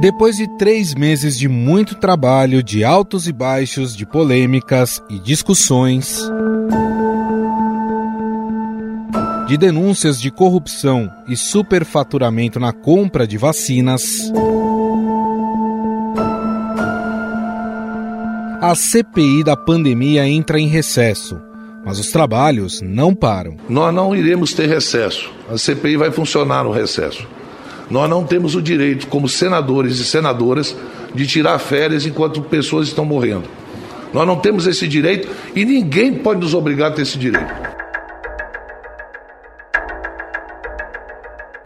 Depois de três meses de muito trabalho, de altos e baixos, de polêmicas e discussões, de denúncias de corrupção e superfaturamento na compra de vacinas, a CPI da pandemia entra em recesso, mas os trabalhos não param. Nós não iremos ter recesso. A CPI vai funcionar no recesso. Nós não temos o direito, como senadores e senadoras, de tirar férias enquanto pessoas estão morrendo. Nós não temos esse direito e ninguém pode nos obrigar a ter esse direito.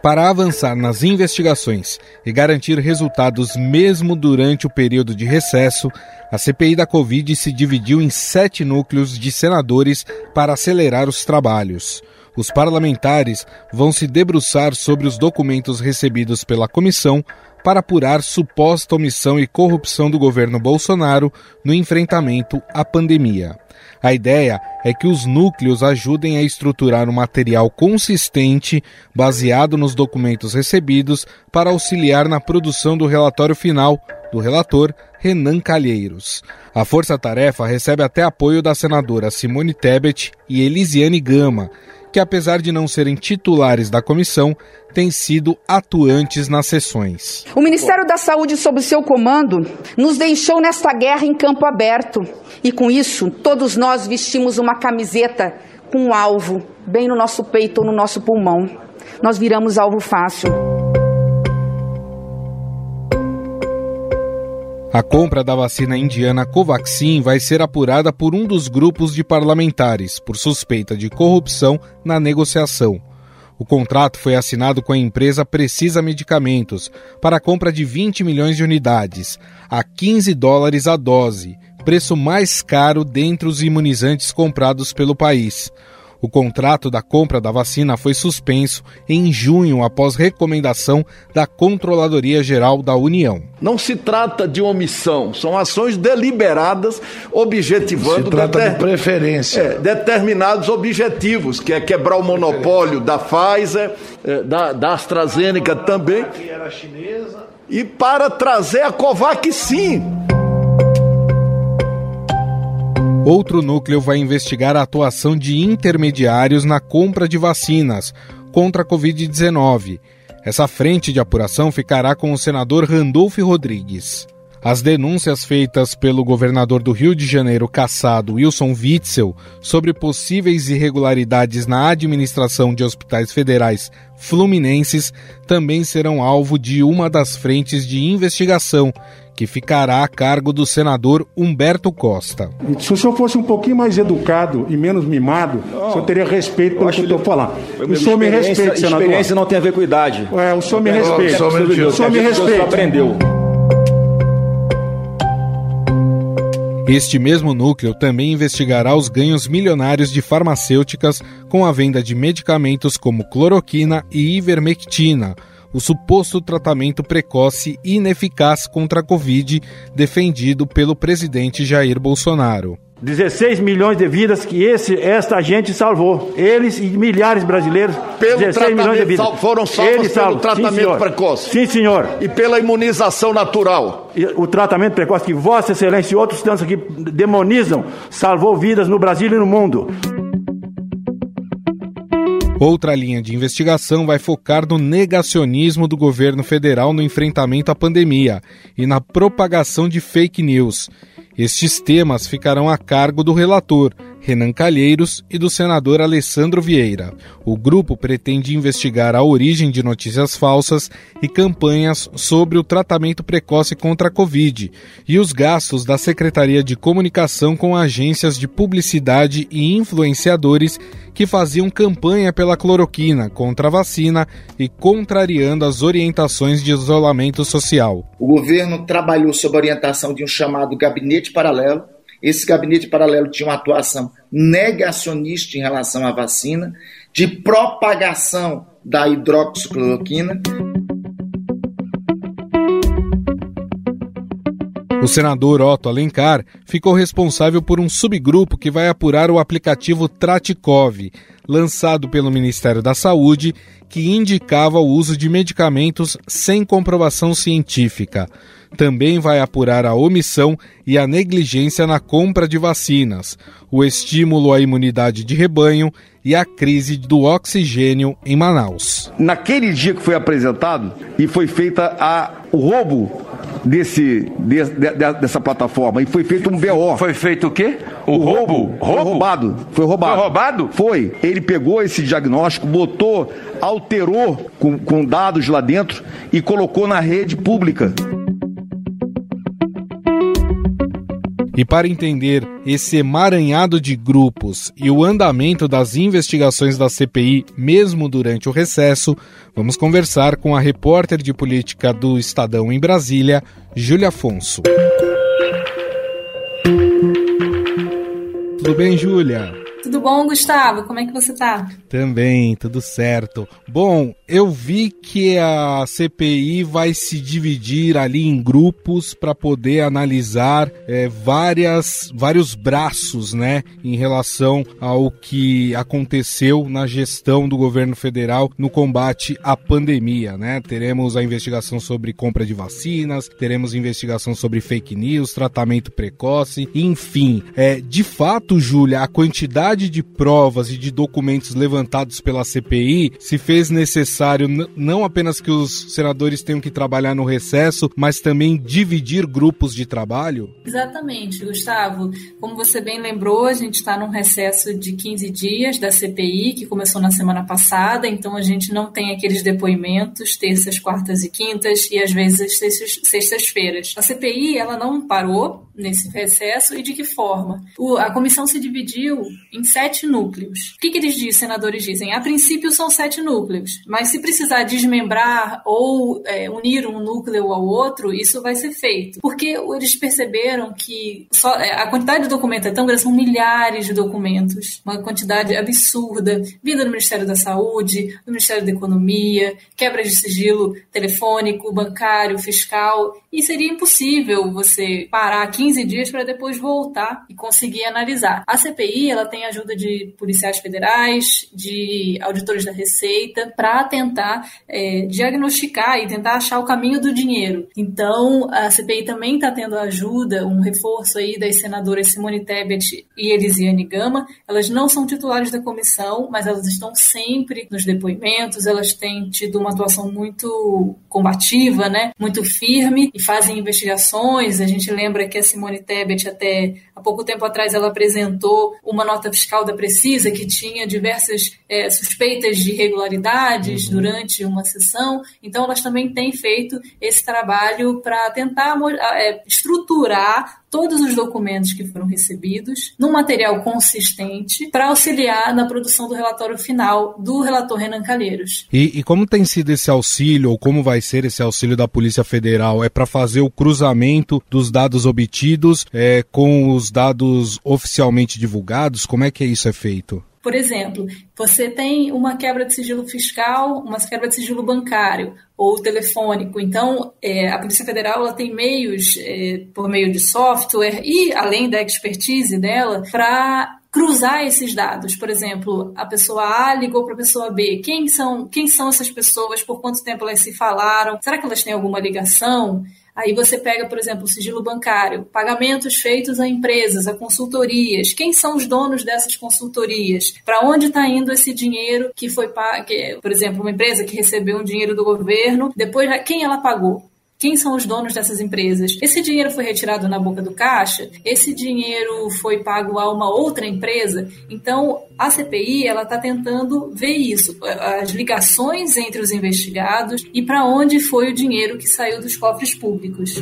Para avançar nas investigações e garantir resultados mesmo durante o período de recesso, a CPI da Covid se dividiu em sete núcleos de senadores para acelerar os trabalhos os parlamentares vão se debruçar sobre os documentos recebidos pela comissão para apurar suposta omissão e corrupção do governo Bolsonaro no enfrentamento à pandemia. A ideia é que os núcleos ajudem a estruturar um material consistente, baseado nos documentos recebidos, para auxiliar na produção do relatório final do relator Renan Calheiros. A força-tarefa recebe até apoio da senadora Simone Tebet e Elisiane Gama, que, apesar de não serem titulares da comissão, têm sido atuantes nas sessões. O Ministério da Saúde, sob seu comando, nos deixou nesta guerra em campo aberto. E com isso, todos nós vestimos uma camiseta com um alvo bem no nosso peito ou no nosso pulmão. Nós viramos alvo fácil. A compra da vacina indiana Covaxin vai ser apurada por um dos grupos de parlamentares por suspeita de corrupção na negociação. O contrato foi assinado com a empresa Precisa Medicamentos para a compra de 20 milhões de unidades, a 15 dólares a dose, preço mais caro dentre os imunizantes comprados pelo país. O contrato da compra da vacina foi suspenso em junho após recomendação da Controladoria Geral da União. Não se trata de omissão, são ações deliberadas objetivando se trata deter... de preferência. É, determinados objetivos, que é quebrar o monopólio da Pfizer, é, da, da AstraZeneca também. E para trazer a Covaxin. Outro núcleo vai investigar a atuação de intermediários na compra de vacinas contra a Covid-19. Essa frente de apuração ficará com o senador Randolph Rodrigues. As denúncias feitas pelo governador do Rio de Janeiro, caçado Wilson Witzel, sobre possíveis irregularidades na administração de hospitais federais fluminenses também serão alvo de uma das frentes de investigação que ficará a cargo do senador Humberto Costa. Se o senhor fosse um pouquinho mais educado e menos mimado, o senhor teria respeito pelo que eu estou falando. O senhor me respeita, senador. Experiência não tem a ver com idade. É, o senhor me respeita. O senhor me respeita. aprendeu. Este mesmo núcleo também investigará os ganhos milionários de farmacêuticas com a venda de medicamentos como cloroquina e ivermectina, o suposto tratamento precoce e ineficaz contra a Covid defendido pelo presidente Jair Bolsonaro. 16 milhões de vidas que esse, esta gente salvou. Eles e milhares de brasileiros. Pelo 16 milhões de vidas. Foram salvos Eles pelo tratamento Sim, precoce. Sim, senhor. E pela imunização natural. E o tratamento precoce que Vossa Excelência e outros tantos aqui demonizam salvou vidas no Brasil e no mundo. Outra linha de investigação vai focar no negacionismo do governo federal no enfrentamento à pandemia e na propagação de fake news. Estes temas ficarão a cargo do relator, Renan Calheiros, e do senador Alessandro Vieira. O grupo pretende investigar a origem de notícias falsas e campanhas sobre o tratamento precoce contra a Covid e os gastos da Secretaria de Comunicação com agências de publicidade e influenciadores que faziam campanha pela cloroquina contra a vacina e contrariando as orientações de isolamento social. O governo trabalhou sob a orientação de um chamado gabinete paralelo. Esse gabinete paralelo tinha uma atuação negacionista em relação à vacina, de propagação da hidroxicloroquina. O senador Otto Alencar ficou responsável por um subgrupo que vai apurar o aplicativo Tratikov, lançado pelo Ministério da Saúde, que indicava o uso de medicamentos sem comprovação científica. Também vai apurar a omissão e a negligência na compra de vacinas, o estímulo à imunidade de rebanho e a crise do oxigênio em Manaus. Naquele dia que foi apresentado e foi feita a, o roubo desse, de, de, dessa plataforma e foi feito um BO. Foi feito o quê? O, o roubo? roubo? Foi roubado. Foi roubado. Foi roubado? Foi. Ele pegou esse diagnóstico, botou, alterou com, com dados lá dentro e colocou na rede pública. E para entender esse emaranhado de grupos e o andamento das investigações da CPI, mesmo durante o recesso, vamos conversar com a repórter de política do Estadão em Brasília, Júlia Afonso. Tudo bem, Júlia? Tudo bom, Gustavo? Como é que você tá? Também, tudo certo. Bom, eu vi que a CPI vai se dividir ali em grupos para poder analisar é, várias, vários braços, né, em relação ao que aconteceu na gestão do governo federal no combate à pandemia, né? Teremos a investigação sobre compra de vacinas, teremos investigação sobre fake news, tratamento precoce, enfim. É, de fato, Júlia, a quantidade quantidade de provas e de documentos levantados pela CPI se fez necessário não apenas que os senadores tenham que trabalhar no recesso, mas também dividir grupos de trabalho? Exatamente, Gustavo. Como você bem lembrou, a gente está num recesso de 15 dias da CPI, que começou na semana passada, então a gente não tem aqueles depoimentos terças, quartas e quintas e às vezes sextas-feiras. A CPI ela não parou nesse recesso e de que forma? O, a comissão se dividiu em sete núcleos. O que, que eles dizem, senadores dizem? A princípio são sete núcleos, mas se precisar desmembrar ou é, unir um núcleo ao outro, isso vai ser feito. Porque eles perceberam que só, é, a quantidade de documentos é tão grande, são milhares de documentos, uma quantidade absurda, vinda do Ministério da Saúde, do Ministério da Economia, quebra de sigilo telefônico, bancário, fiscal, e seria impossível você parar 15 dias para depois voltar e conseguir analisar. A CPI ela tem a ajuda de policiais federais, de auditores da Receita, para tentar é, diagnosticar e tentar achar o caminho do dinheiro. Então, a CPI também está tendo ajuda, um reforço aí das senadoras Simone Tebet e Elisiane Gama. Elas não são titulares da comissão, mas elas estão sempre nos depoimentos, elas têm tido uma atuação muito combativa, né? muito firme, e fazem investigações. A gente lembra que a Simone Tebet, até há pouco tempo atrás, ela apresentou uma nota fiscal da Precisa que tinha diversas é, suspeitas de irregularidades uhum. durante uma sessão. Então, elas também têm feito esse trabalho para tentar é, estruturar todos os documentos que foram recebidos num material consistente para auxiliar na produção do relatório final do relator Renan Calheiros. E, e, como tem sido esse auxílio, ou como vai ser esse auxílio da Polícia Federal? É para fazer o cruzamento dos dados obtidos é, com os dados oficialmente divulgados? Como é que isso é feito? Por exemplo, você tem uma quebra de sigilo fiscal, uma quebra de sigilo bancário ou telefônico. Então, é, a Polícia Federal ela tem meios, é, por meio de software e além da expertise dela, para cruzar esses dados. Por exemplo, a pessoa A ligou para a pessoa B. Quem são, quem são essas pessoas? Por quanto tempo elas se falaram? Será que elas têm alguma ligação? Aí você pega, por exemplo, o sigilo bancário, pagamentos feitos a empresas, a consultorias. Quem são os donos dessas consultorias? Para onde está indo esse dinheiro que foi pago? Por exemplo, uma empresa que recebeu um dinheiro do governo, depois quem ela pagou? Quem são os donos dessas empresas? Esse dinheiro foi retirado na boca do caixa? Esse dinheiro foi pago a uma outra empresa? Então, a CPI ela está tentando ver isso, as ligações entre os investigados e para onde foi o dinheiro que saiu dos cofres públicos.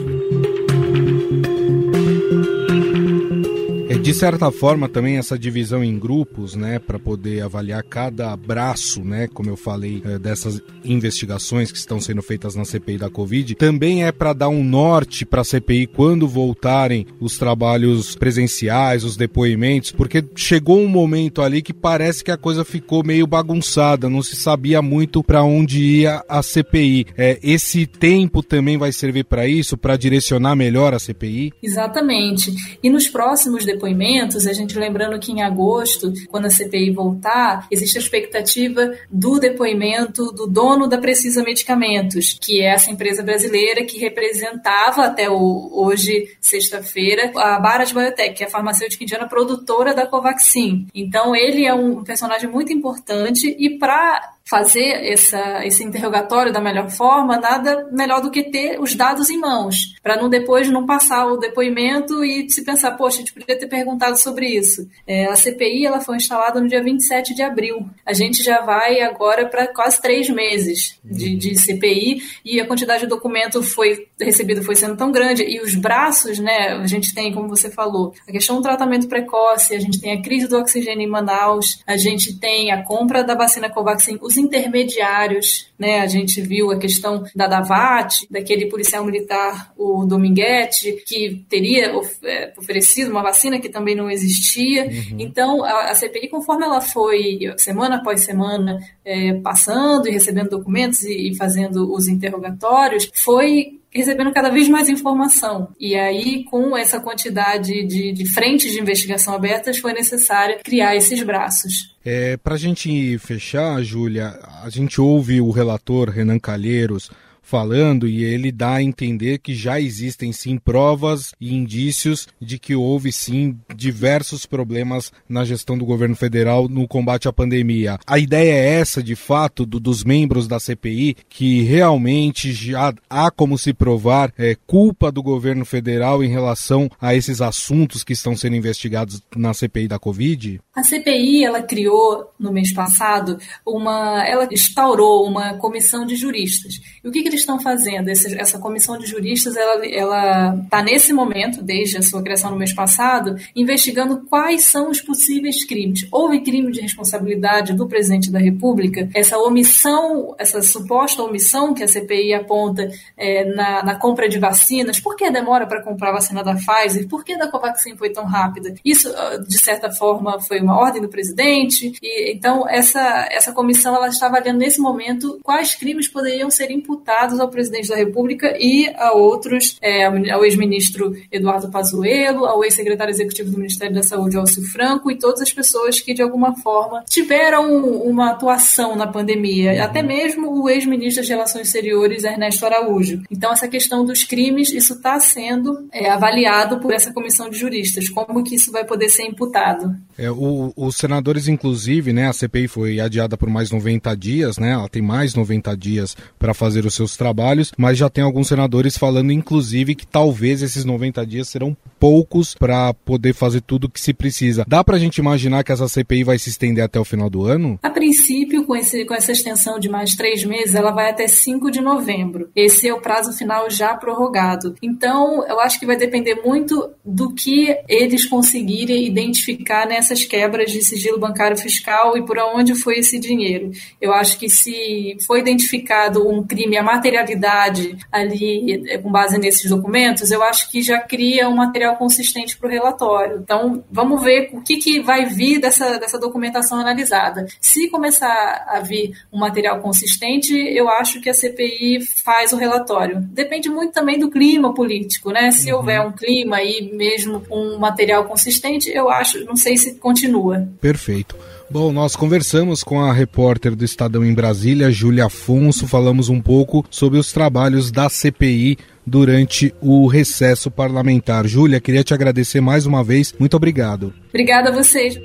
De certa forma também essa divisão em grupos, né, para poder avaliar cada braço, né, como eu falei, é, dessas investigações que estão sendo feitas na CPI da Covid, também é para dar um norte para a CPI quando voltarem os trabalhos presenciais, os depoimentos, porque chegou um momento ali que parece que a coisa ficou meio bagunçada, não se sabia muito para onde ia a CPI. É, esse tempo também vai servir para isso, para direcionar melhor a CPI? Exatamente. E nos próximos depoimentos, a gente lembrando que em agosto, quando a CPI voltar, existe a expectativa do depoimento do dono da Precisa Medicamentos, que é essa empresa brasileira que representava até hoje, sexta-feira, a Barat Biotech, que é a farmacêutica indiana produtora da Covaxin. Então, ele é um personagem muito importante e para fazer essa, esse interrogatório da melhor forma, nada melhor do que ter os dados em mãos, para não depois não passar o depoimento e se pensar, poxa, a gente poderia ter perguntado sobre isso. É, a CPI ela foi instalada no dia 27 de abril. A gente já vai agora para quase três meses de, de, CPI e a quantidade de documento foi recebido foi sendo tão grande e os braços, né, a gente tem, como você falou, a questão do tratamento precoce, a gente tem a crise do oxigênio em Manaus, a gente tem a compra da vacina Covaxin, os intermediários, né? A gente viu a questão da Davat, daquele policial militar, o Dominguete, que teria é, oferecido uma vacina que também não existia. Uhum. Então, a, a, CPI, conforme ela foi semana após semana é, passando e recebendo documentos e, e fazendo os interrogatórios, foi recebendo cada vez mais informação. E aí, com essa quantidade de, de frentes de investigação abertas, foi necessário criar esses braços. É, Para a gente fechar, Júlia, a gente ouve o relator Renan Calheiros falando e ele dá a entender que já existem sim provas e indícios de que houve sim diversos problemas na gestão do governo federal no combate à pandemia. A ideia é essa, de fato, do, dos membros da CPI, que realmente já há como se provar é, culpa do governo federal em relação a esses assuntos que estão sendo investigados na CPI da Covid? A CPI ela criou no mês passado uma, ela instaurou uma comissão de juristas. E o que, que eles estão fazendo? Essa, essa comissão de juristas ela está nesse momento, desde a sua criação no mês passado, investigando quais são os possíveis crimes. Houve crime de responsabilidade do presidente da República? Essa omissão, essa suposta omissão que a CPI aponta é, na, na compra de vacinas. Por que demora para comprar a vacina da Pfizer? Por que da Covaxin foi tão rápida? Isso, ah, de certa forma, foi uma ordem do presidente. E, então, essa, essa comissão ela está avaliando nesse momento quais crimes poderiam ser imputados ao presidente da República e a outros, é, ao ex-ministro Eduardo Pazuello, ao ex-secretário executivo do Ministério da Saúde, Alcio Franco, e todas as pessoas que, de alguma forma, tiveram uma atuação na pandemia, uhum. até mesmo o ex-ministro das Relações Exteriores, Ernesto Araújo. Então, essa questão dos crimes, isso está sendo é, avaliado por essa comissão de juristas, como que isso vai poder ser imputado. É, o os senadores, inclusive, né, a CPI foi adiada por mais 90 dias, né, ela tem mais 90 dias para fazer os seus trabalhos, mas já tem alguns senadores falando, inclusive, que talvez esses 90 dias serão poucos para poder fazer tudo o que se precisa. Dá para a gente imaginar que essa CPI vai se estender até o final do ano? A princípio, com, esse, com essa extensão de mais três meses, ela vai até 5 de novembro. Esse é o prazo final já prorrogado. Então, eu acho que vai depender muito do que eles conseguirem identificar nessas quebras quebras de sigilo bancário fiscal e por onde foi esse dinheiro. Eu acho que se foi identificado um crime, a materialidade ali eh, com base nesses documentos, eu acho que já cria um material consistente para o relatório. Então, vamos ver o que, que vai vir dessa, dessa documentação analisada. Se começar a vir um material consistente, eu acho que a CPI faz o relatório. Depende muito também do clima político, né? Se uhum. houver um clima e mesmo um material consistente, eu acho, não sei se continua continua. Perfeito. Bom, nós conversamos com a repórter do Estadão em Brasília, Júlia Afonso, falamos um pouco sobre os trabalhos da CPI durante o recesso parlamentar. Júlia, queria te agradecer mais uma vez. Muito obrigado. Obrigada a vocês.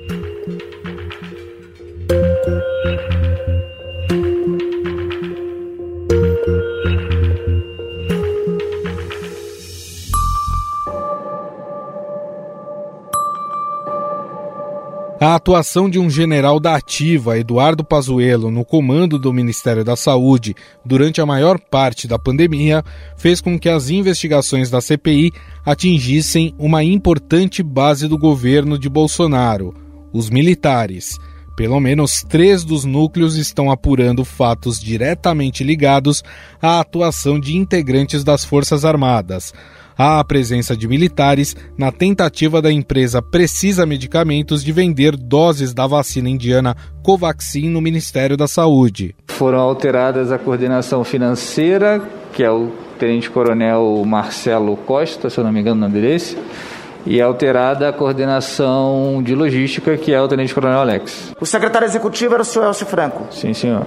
A atuação de um general da ativa, Eduardo Pazuello, no comando do Ministério da Saúde durante a maior parte da pandemia, fez com que as investigações da CPI atingissem uma importante base do governo de Bolsonaro, os militares. Pelo menos três dos núcleos estão apurando fatos diretamente ligados à atuação de integrantes das Forças Armadas. Há a presença de militares na tentativa da empresa Precisa Medicamentos de vender doses da vacina indiana Covaxin no Ministério da Saúde. Foram alteradas a coordenação financeira, que é o tenente-coronel Marcelo Costa, se eu não me engano o nome desse e é alterada a coordenação de logística, que é o Tenente Coronel Alex. O secretário executivo era o senhor Elcio Franco? Sim, senhor.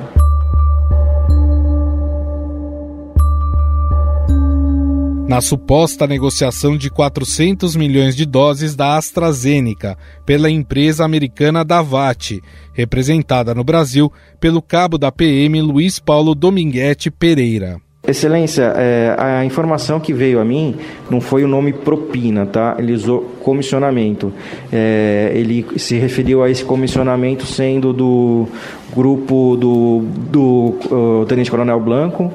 Na suposta negociação de 400 milhões de doses da AstraZeneca pela empresa americana Davat, representada no Brasil pelo cabo da PM Luiz Paulo Dominguete Pereira. Excelência, é, a informação que veio a mim não foi o nome propina, tá? Ele usou comissionamento. É, ele se referiu a esse comissionamento sendo do grupo do, do Tenente Coronel Blanco.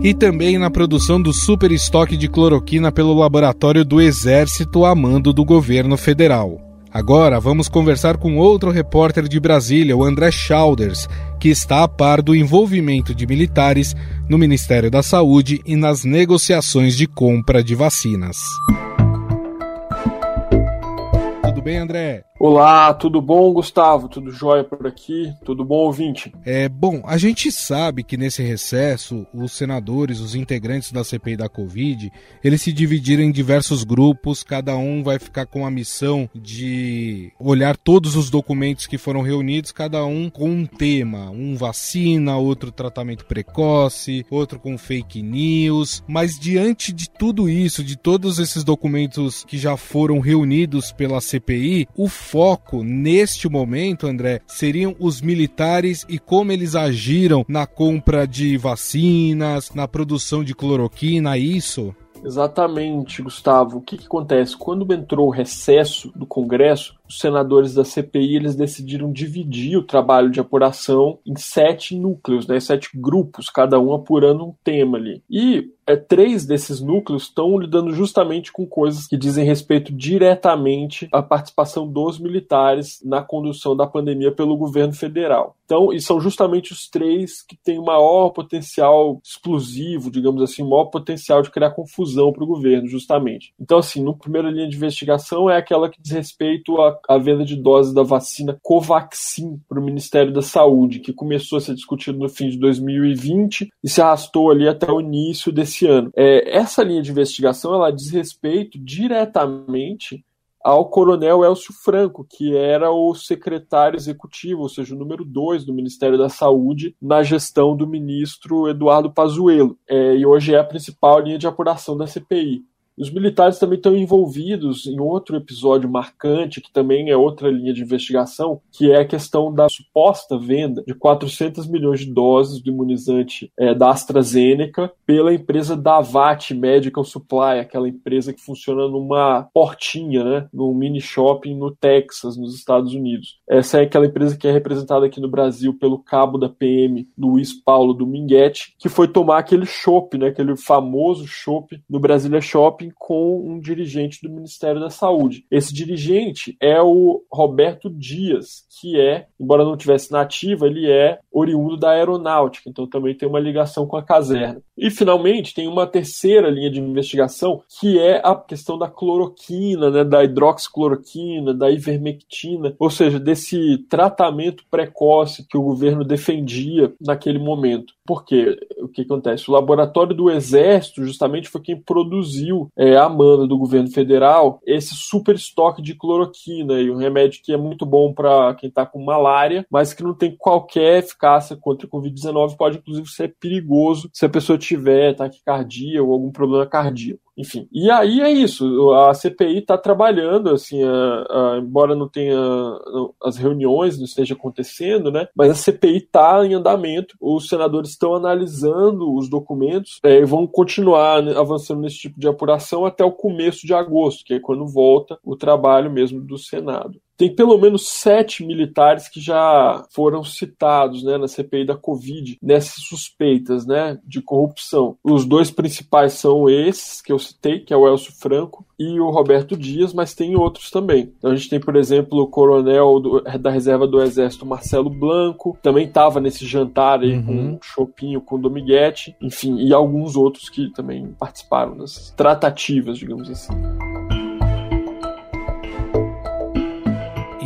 E também na produção do super estoque de cloroquina pelo laboratório do Exército a mando do governo federal. Agora vamos conversar com outro repórter de Brasília, o André Schauders, que está a par do envolvimento de militares no Ministério da Saúde e nas negociações de compra de vacinas. Bem, André? Olá, tudo bom, Gustavo? Tudo jóia por aqui? Tudo bom, ouvinte? É bom, a gente sabe que nesse recesso, os senadores, os integrantes da CPI da Covid, eles se dividiram em diversos grupos, cada um vai ficar com a missão de olhar todos os documentos que foram reunidos, cada um com um tema, um vacina, outro tratamento precoce, outro com fake news, mas diante de tudo isso, de todos esses documentos que já foram reunidos pela CPI, o foco neste momento, André, seriam os militares e como eles agiram na compra de vacinas, na produção de cloroquina, é isso? Exatamente, Gustavo. O que, que, acontece? Quando entrou o recesso do Congresso, os senadores da CPI eles decidiram dividir o trabalho de apuração em sete núcleos, né, sete grupos, cada um apurando um tema ali. E é, três desses núcleos estão lidando justamente com coisas que dizem respeito diretamente à participação dos militares na condução da pandemia pelo governo federal. Então, e são justamente os três que têm o maior potencial explosivo, digamos assim, o maior potencial de criar confusão para o governo, justamente. Então, assim, no primeira linha de investigação é aquela que diz respeito à, à venda de doses da vacina Covaxin para o Ministério da Saúde, que começou a ser discutido no fim de 2020 e se arrastou ali até o início desse esse ano. É, essa linha de investigação ela diz respeito diretamente ao coronel Elcio Franco, que era o secretário executivo, ou seja, o número dois do Ministério da Saúde na gestão do ministro Eduardo Pazuello, é, e hoje é a principal linha de apuração da CPI. Os militares também estão envolvidos em outro episódio marcante, que também é outra linha de investigação, que é a questão da suposta venda de 400 milhões de doses do imunizante é, da AstraZeneca pela empresa Davat Medical Supply, aquela empresa que funciona numa portinha, né, num mini shopping no Texas, nos Estados Unidos. Essa é aquela empresa que é representada aqui no Brasil pelo cabo da PM, Luiz Paulo Dominguete, que foi tomar aquele shopping, né, aquele famoso shopping no Brasília Shopping com um dirigente do Ministério da Saúde. Esse dirigente é o Roberto Dias, que é, embora não tivesse nativa, ele é oriundo da aeronáutica, então também tem uma ligação com a caserna. E finalmente tem uma terceira linha de investigação, que é a questão da cloroquina, né, da hidroxicloroquina, da ivermectina, ou seja, desse tratamento precoce que o governo defendia naquele momento. Por quê? O que acontece? O laboratório do Exército justamente foi quem produziu é, a manda do governo federal esse super estoque de cloroquina, e um remédio que é muito bom para quem está com malária, mas que não tem qualquer eficácia contra a Covid-19, pode inclusive ser perigoso se a pessoa tiver taquicardia ou algum problema cardíaco. Enfim. E aí é isso, a CPI está trabalhando, assim, a, a, embora não tenha as reuniões, não esteja acontecendo, né? Mas a CPI está em andamento, os senadores estão analisando os documentos é, e vão continuar avançando nesse tipo de apuração até o começo de agosto, que é quando volta o trabalho mesmo do Senado tem pelo menos sete militares que já foram citados né, na CPI da Covid, nessas suspeitas né, de corrupção. Os dois principais são esses que eu citei, que é o Elcio Franco e o Roberto Dias, mas tem outros também. Então a gente tem, por exemplo, o coronel do, da reserva do Exército, Marcelo Blanco, também estava nesse jantar aí uhum. com o Chopinho, com o Dominguete, enfim, e alguns outros que também participaram das tratativas, digamos assim.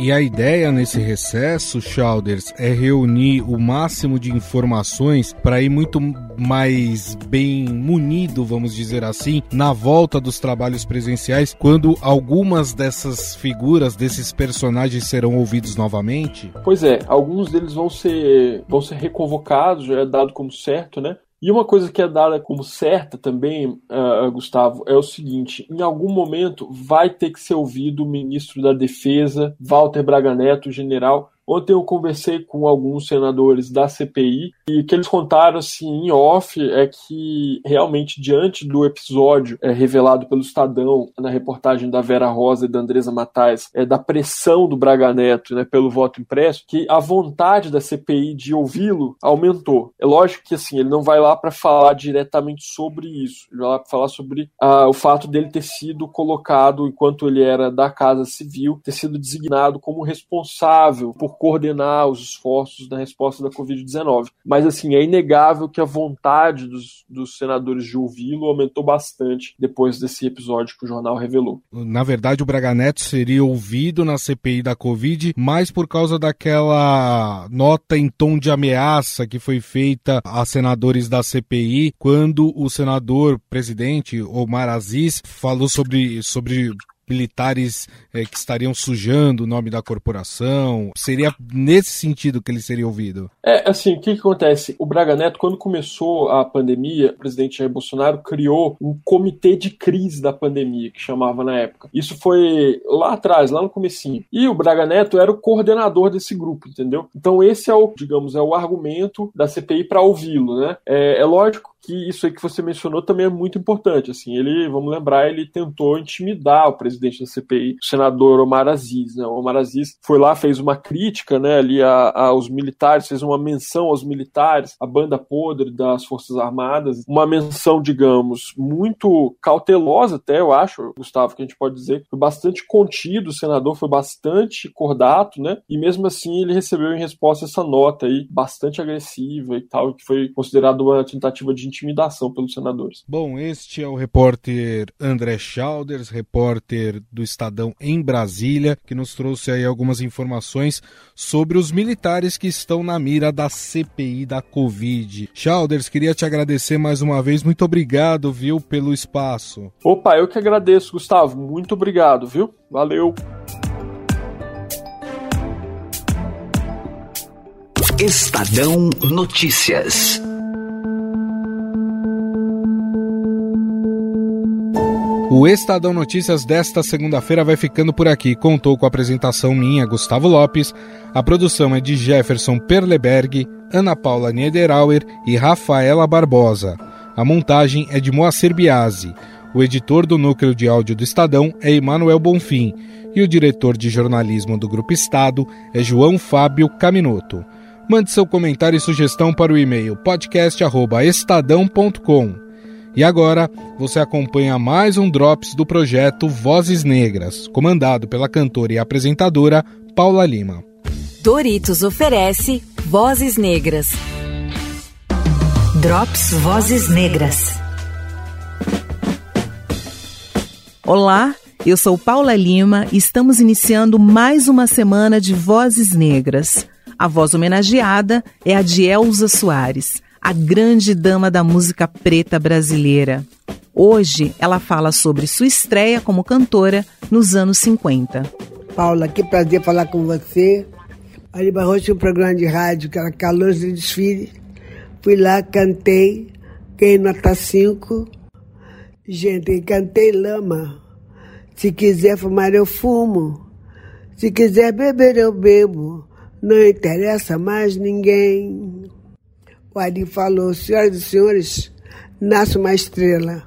E a ideia nesse recesso, Chalders, é reunir o máximo de informações para ir muito mais bem munido, vamos dizer assim, na volta dos trabalhos presenciais, quando algumas dessas figuras, desses personagens serão ouvidos novamente? Pois é, alguns deles vão ser, vão ser reconvocados, já é dado como certo, né? E uma coisa que é dada como certa também, uh, Gustavo, é o seguinte: em algum momento vai ter que ser ouvido o ministro da Defesa, Walter Braga Neto, general, Ontem eu conversei com alguns senadores da CPI e o que eles contaram assim em off é que realmente diante do episódio é, revelado pelo Estadão na reportagem da Vera Rosa e da Andresa Matais, é, da pressão do Braga Neto né, pelo voto impresso, que a vontade da CPI de ouvi-lo aumentou. É lógico que assim ele não vai lá para falar diretamente sobre isso, ele vai lá para falar sobre ah, o fato dele ter sido colocado enquanto ele era da Casa Civil, ter sido designado como responsável por coordenar os esforços na resposta da Covid-19. Mas, assim, é inegável que a vontade dos, dos senadores de ouvi-lo aumentou bastante depois desse episódio que o jornal revelou. Na verdade, o Braga Neto seria ouvido na CPI da Covid, mais por causa daquela nota em tom de ameaça que foi feita a senadores da CPI, quando o senador presidente Omar Aziz falou sobre, sobre militares é, que estariam sujando o nome da corporação? Seria nesse sentido que ele seria ouvido? É, assim, o que, que, acontece? O Braga Neto, quando começou a pandemia, o presidente Jair Bolsonaro criou um comitê de crise da pandemia, que chamava na época. Isso foi lá atrás, lá no comecinho. E o Braga Neto era o coordenador desse grupo, entendeu? Então esse é o, digamos, é o argumento da CPI para ouvi-lo, né? É, é lógico que isso aí que você mencionou também é muito importante. Assim, ele, vamos lembrar, ele tentou intimidar o presidente da CPI, o senador Omar Aziz. Né? O Omar Aziz foi lá, fez uma crítica né, ali a, aos militares, fez uma menção aos militares, a banda podre das Forças Armadas, uma menção, digamos, muito cautelosa até, eu acho, Gustavo, que a gente pode dizer, foi bastante contido, o senador foi bastante cordato, né? E mesmo assim ele recebeu em resposta essa nota aí, bastante agressiva e tal, que foi considerada uma tentativa de intimidação pelos senadores. Bom, este é o repórter André Schauders, repórter do Estadão em Brasília, que nos trouxe aí algumas informações sobre os militares que estão na mira da CPI da Covid. Schauders, queria te agradecer mais uma vez. Muito obrigado, viu, pelo espaço. Opa, eu que agradeço, Gustavo. Muito obrigado, viu? Valeu. Estadão Notícias. O Estadão Notícias desta segunda-feira vai ficando por aqui. Contou com a apresentação minha, Gustavo Lopes. A produção é de Jefferson Perleberg, Ana Paula Niederauer e Rafaela Barbosa. A montagem é de Moacir Biasi. O editor do núcleo de áudio do Estadão é Emanuel Bonfim. E o diretor de jornalismo do Grupo Estado é João Fábio Caminoto. Mande seu comentário e sugestão para o e-mail podcast.estadão.com. E agora você acompanha mais um Drops do projeto Vozes Negras, comandado pela cantora e apresentadora Paula Lima. Doritos oferece Vozes Negras. Drops Vozes Negras. Olá, eu sou Paula Lima e estamos iniciando mais uma semana de Vozes Negras. A voz homenageada é a de Elza Soares a grande dama da música preta brasileira. Hoje ela fala sobre sua estreia como cantora nos anos 50. Paula, que prazer falar com você. Ali Barroso tinha um programa de rádio que era Calor de Desfile. Fui lá, cantei, ganhei nota 5. Gente, cantei lama. Se quiser fumar, eu fumo. Se quiser beber, eu bebo. Não interessa mais ninguém. O Ari falou, senhoras e senhores, nasce uma estrela.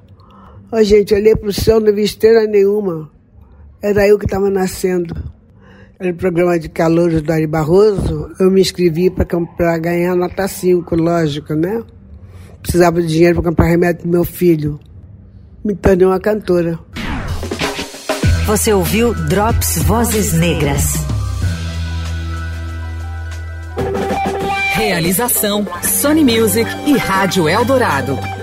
Ó, oh, gente, olhei para o céu, não vi estrela nenhuma. Era eu que estava nascendo. Era o programa de calouros do Ari Barroso. Eu me inscrevi para ganhar nota 5, lógico, né? Precisava de dinheiro para comprar remédio para meu filho. Me tornei uma cantora. Você ouviu Drops Vozes Negras. Realização: Sony Music e Rádio Eldorado.